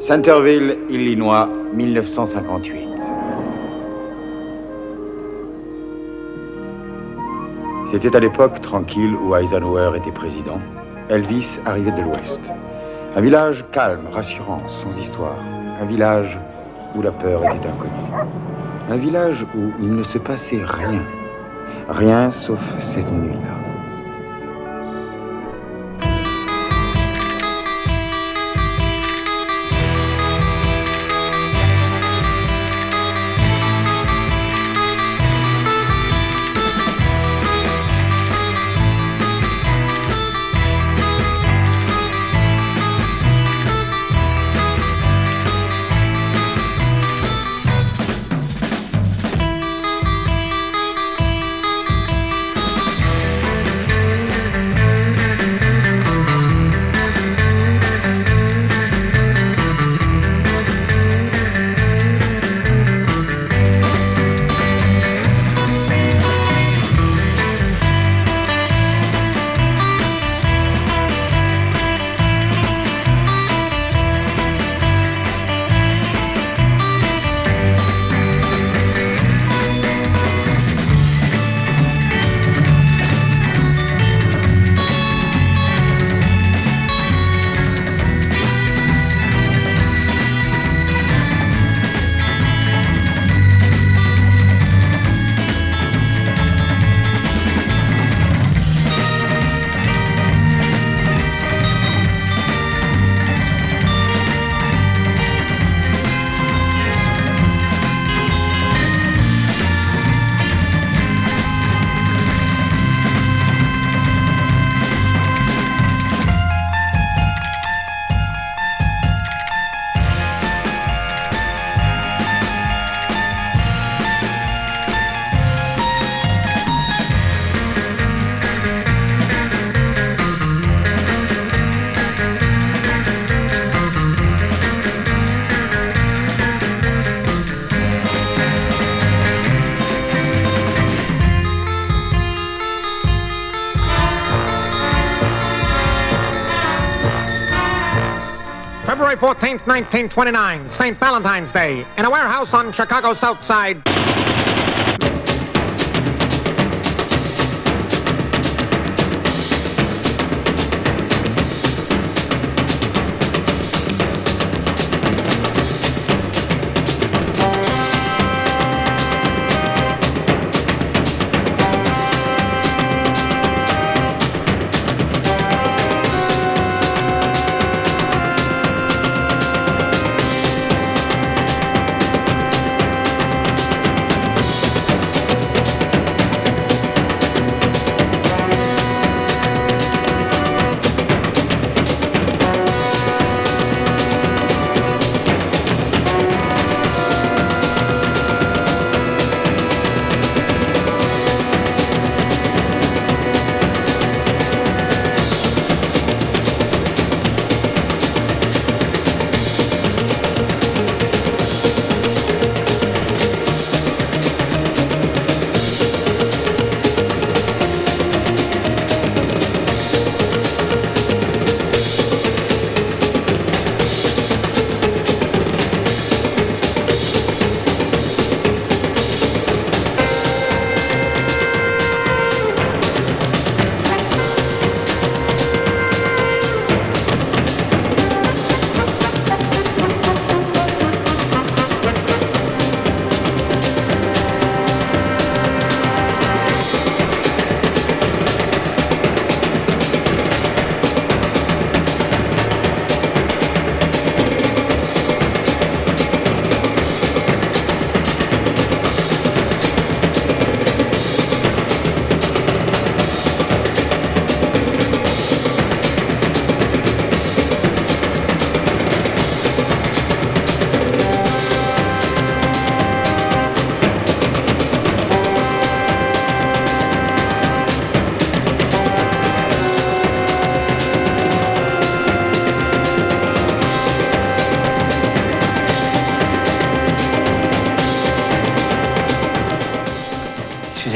Centerville, Illinois, 1958. C'était à l'époque tranquille où Eisenhower était président. Elvis arrivait de l'Ouest. Un village calme, rassurant, sans histoire. Un village où la peur était inconnue. Un village où il ne se passait rien. Rien sauf cette nuit-là. February 14th, 1929, St. Valentine's Day, in a warehouse on Chicago's South Side.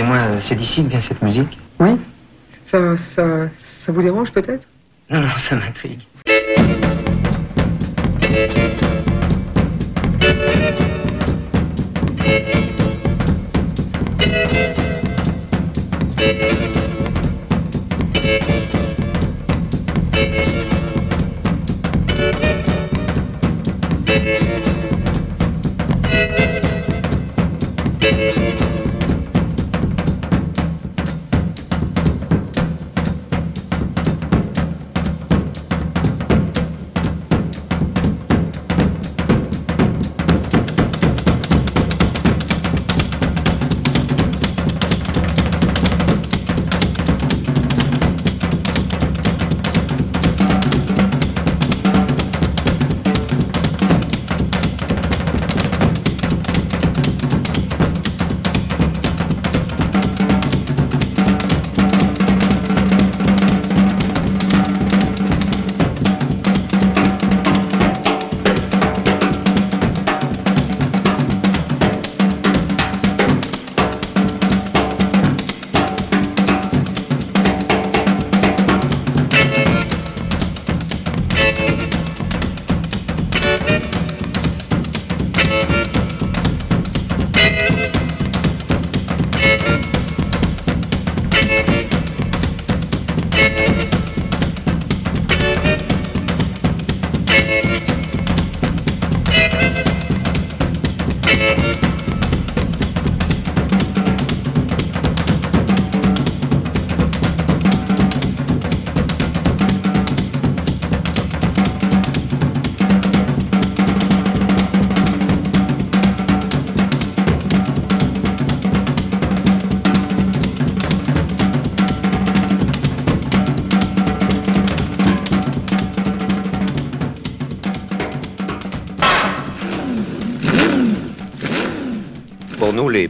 Excusez-moi, c'est d'ici que vient cette musique Oui ça, ça, ça vous dérange peut-être? Non, non, ça m'intrigue.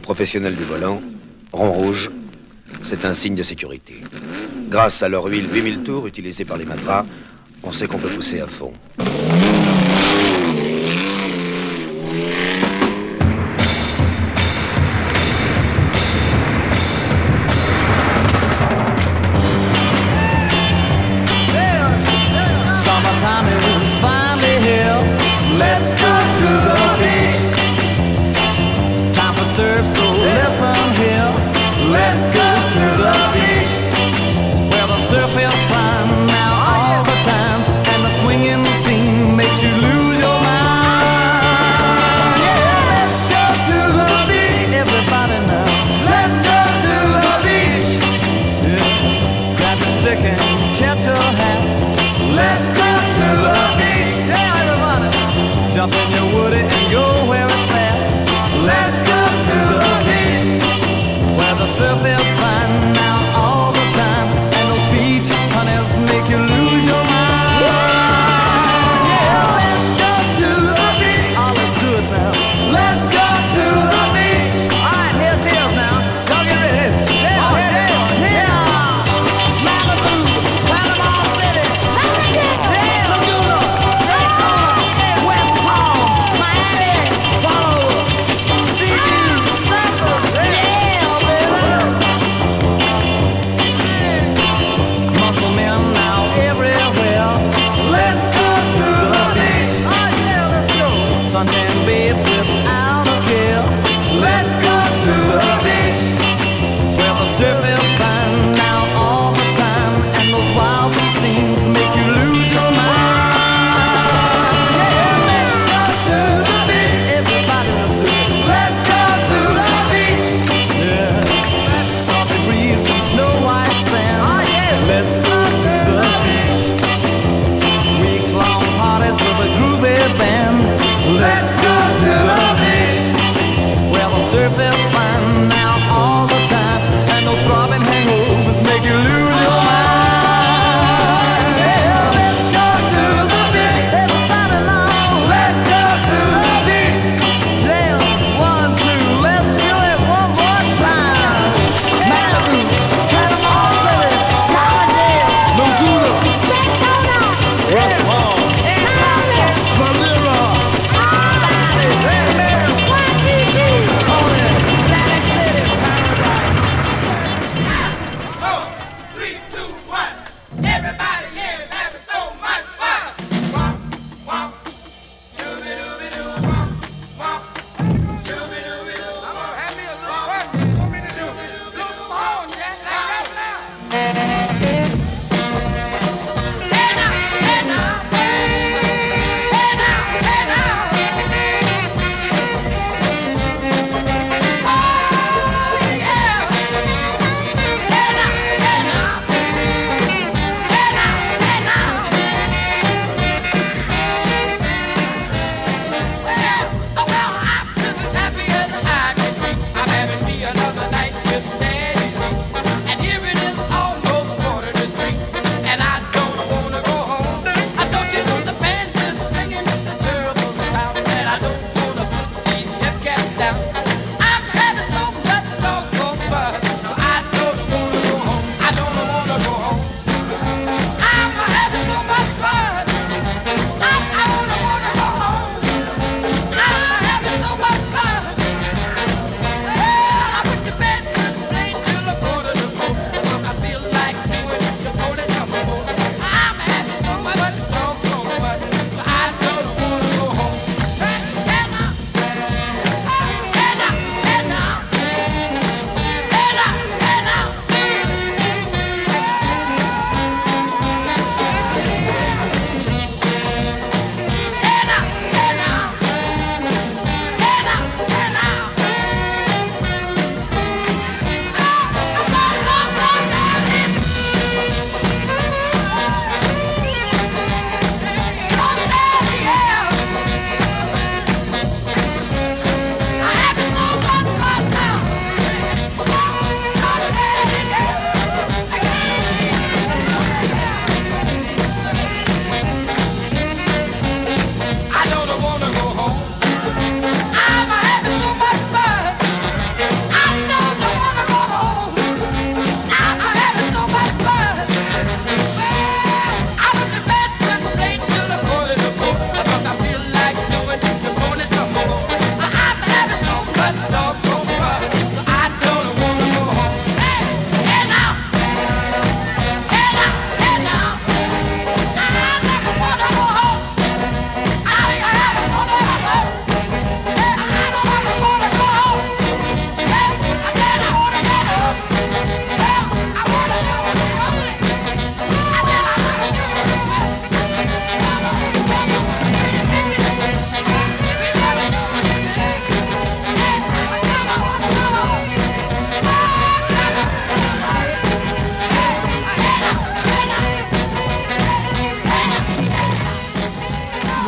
Professionnels du volant, rond rouge, c'est un signe de sécurité. Grâce à leur huile 8000 tours utilisée par les matras, on sait qu'on peut pousser à fond.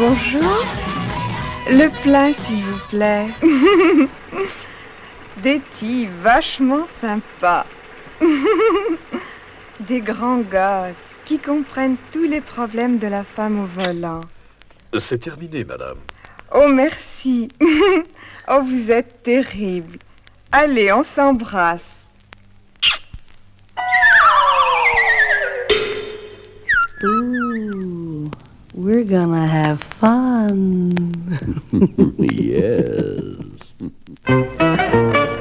Bonjour. Le plein, s'il vous plaît. Des tis vachement sympas. Des grands gosses qui comprennent tous les problèmes de la femme au volant. C'est terminé, madame. Oh, merci. oh, vous êtes terrible. Allez, on s'embrasse. Ooh, we're gonna have fun. yes.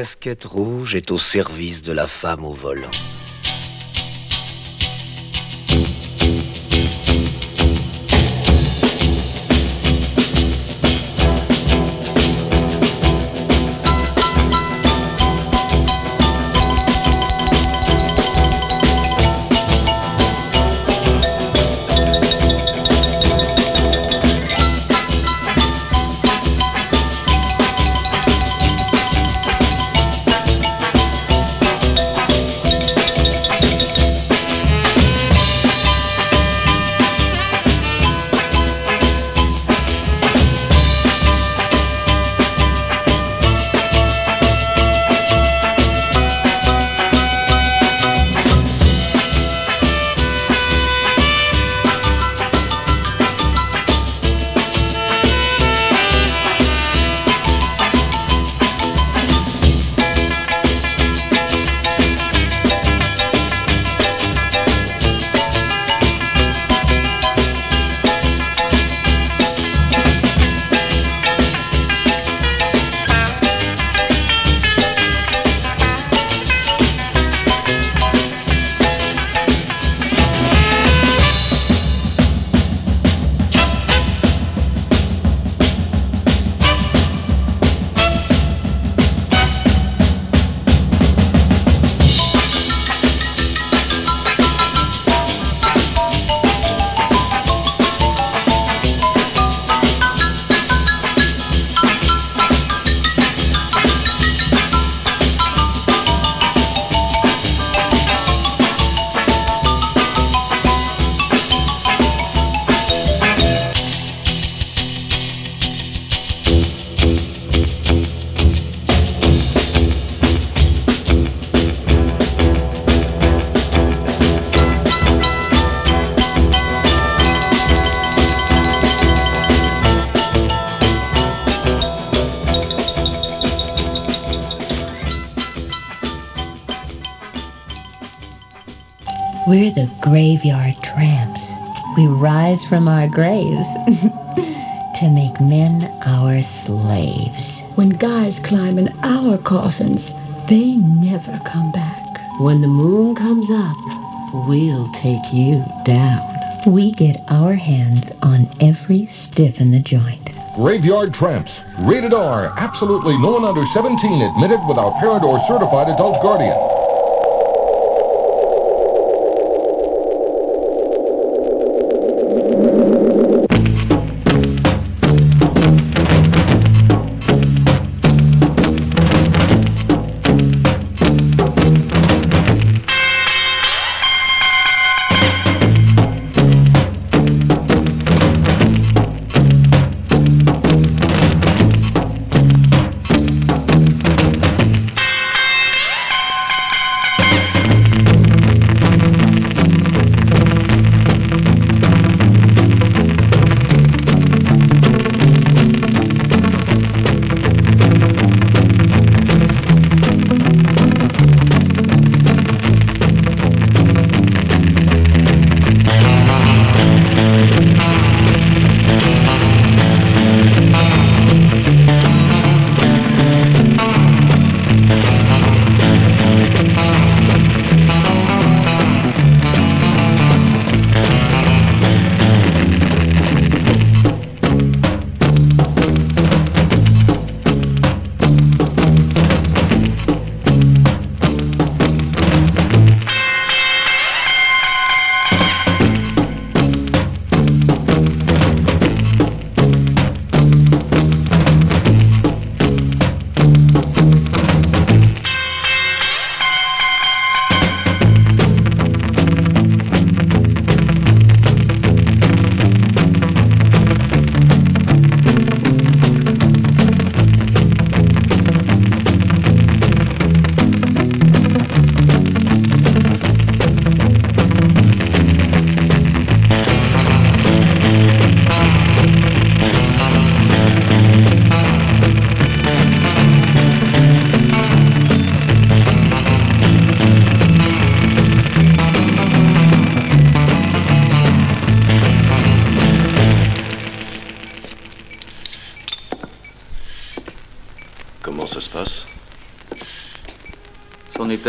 casquette rouge est au service de la femme au volant. Graveyard tramps. We rise from our graves to make men our slaves. When guys climb in our coffins, they never come back. When the moon comes up, we'll take you down. We get our hands on every stiff in the joint. Graveyard Tramps. Rated R. Absolutely no one under 17 admitted without parent or certified adult guardian.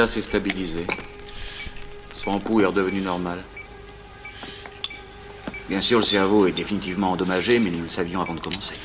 S'est stabilisé. Son pouls est redevenu normal. Bien sûr, le cerveau est définitivement endommagé, mais nous le savions avant de commencer.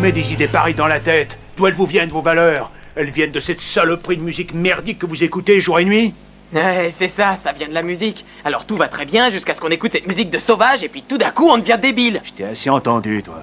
Met des idées pareilles dans la tête D'où elles vous viennent, vos valeurs Elles viennent de cette saloperie de musique merdique que vous écoutez jour et nuit Ouais, c'est ça, ça vient de la musique. Alors tout va très bien jusqu'à ce qu'on écoute cette musique de sauvage et puis tout d'un coup on devient débile. Je t'ai assez entendu, toi.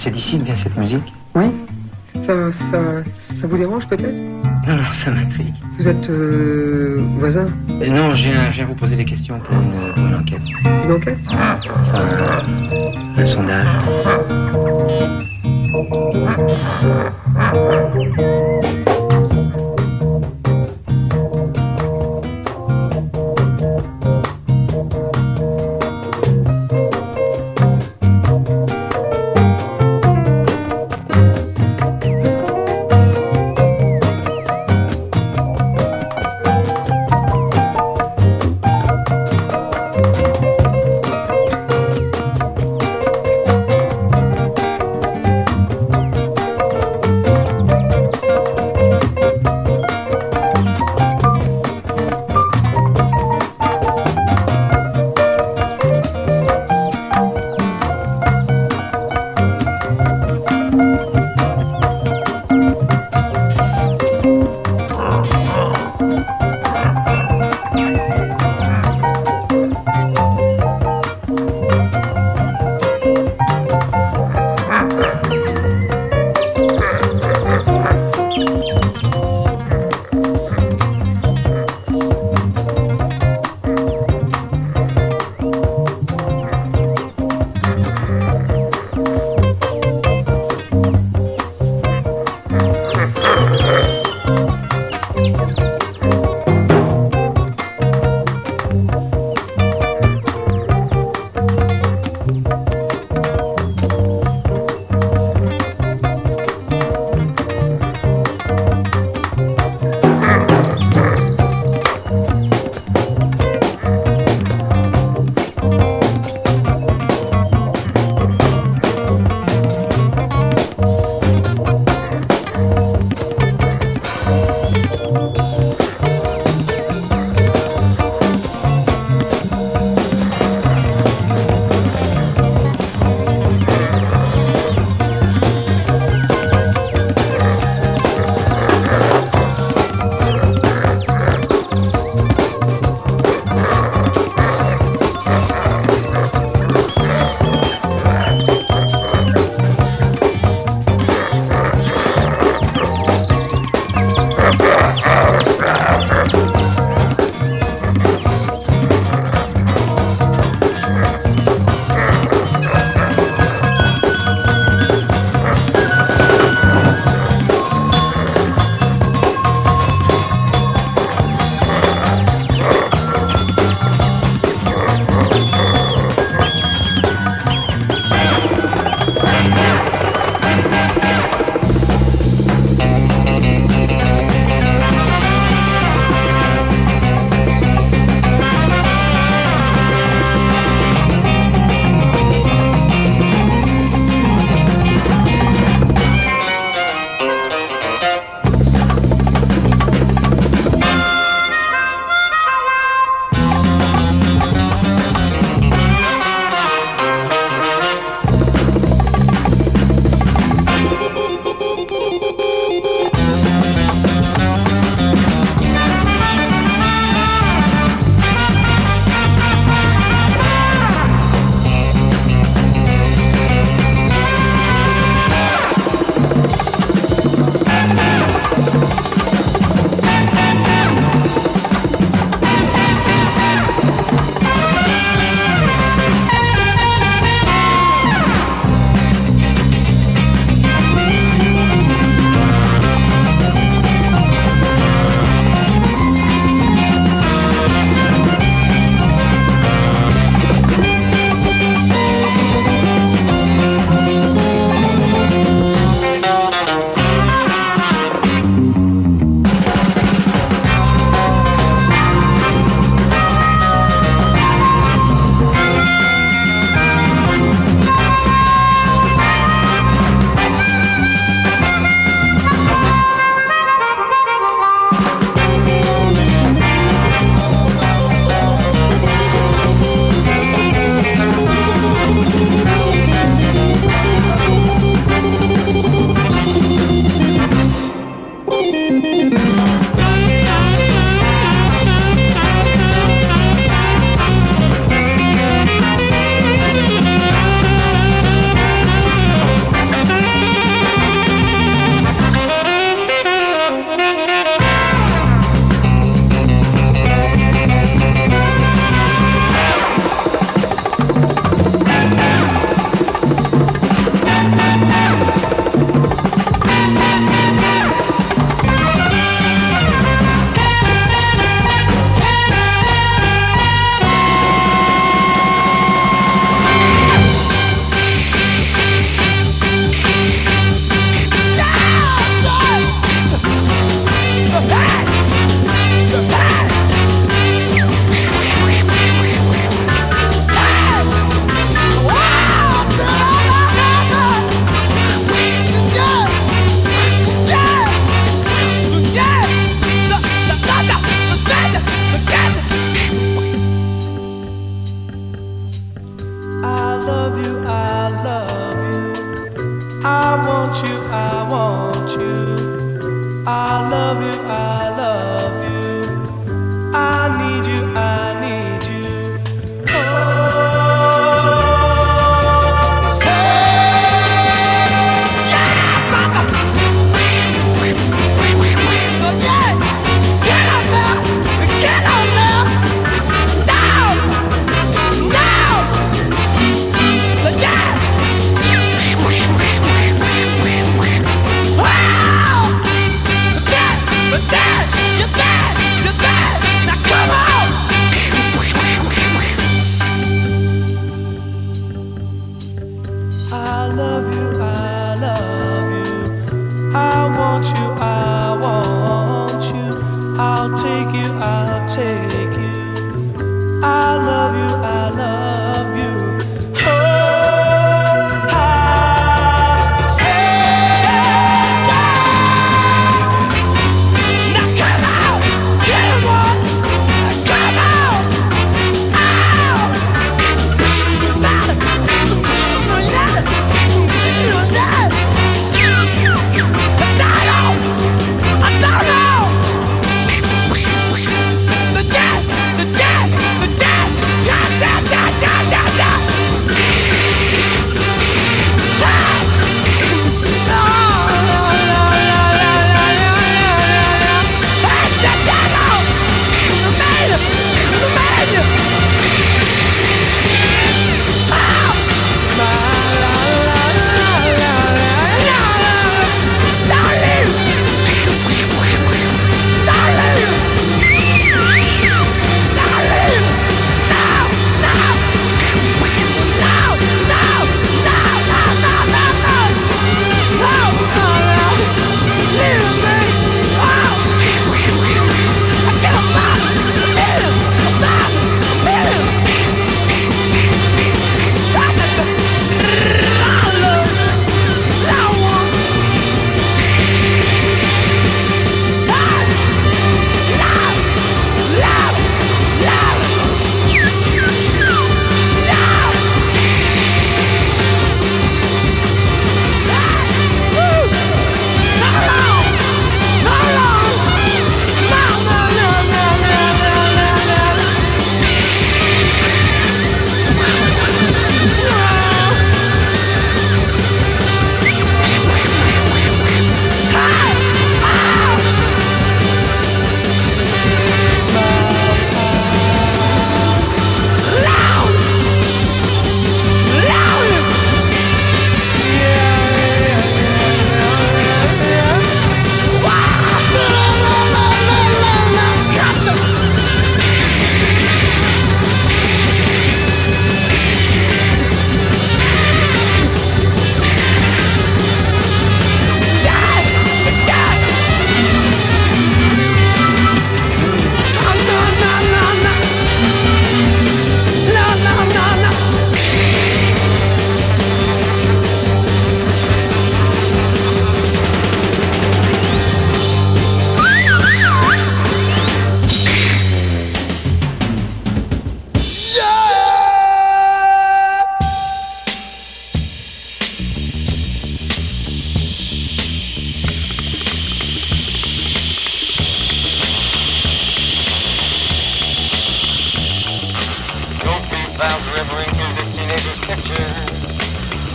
C'est d'ici que vient cette musique Oui ça, ça, ça vous dérange peut-être? Non, non, ça m'intrigue. Vous êtes euh, voisin? Euh, non, je viens, je viens vous poser des questions pour une, pour une enquête. Une enquête? Enfin, un sondage.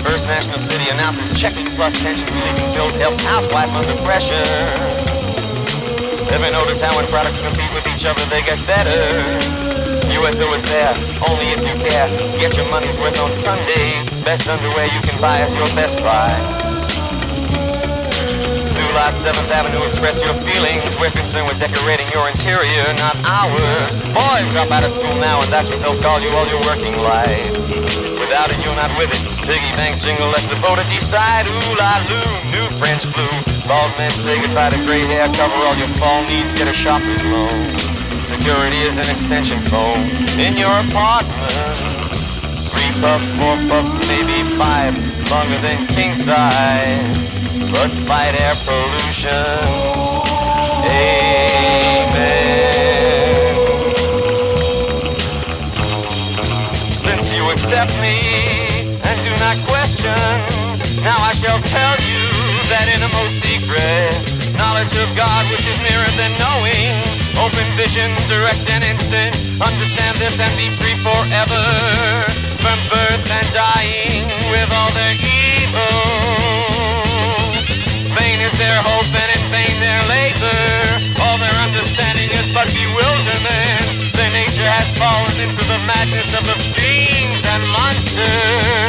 First National City announces checking plus tension relieving bills helps housewife under pressure. Ever notice how when products compete with each other they get better? USO is there, only if you care. Get your money's worth on Sundays. Best underwear you can buy is your best buy. Lot 7th Avenue, express your feelings. We're concerned with decorating your interior, not ours. Boys drop out of school now, and that's what they'll call you all your working life. Without it, you're not with it. Piggy banks jingle, let the voter decide. Ooh la loo, new French flu. Bald men say goodbye to gray hair. Cover all your fall needs, get a shopping loan. Security is an extension phone in your apartment. Three puffs, four puffs, maybe five, longer than king size. But fight air pollution. Amen. Since you accept me and do not question, now I shall tell you that innermost secret, knowledge of God which is nearer than knowing, open vision, direct and instant, understand this and be free forever from birth and dying with all their evil. Vain is their hope and in vain their labor. All their understanding is but bewilderment. Their nature has fallen into the madness of the fiends and monsters.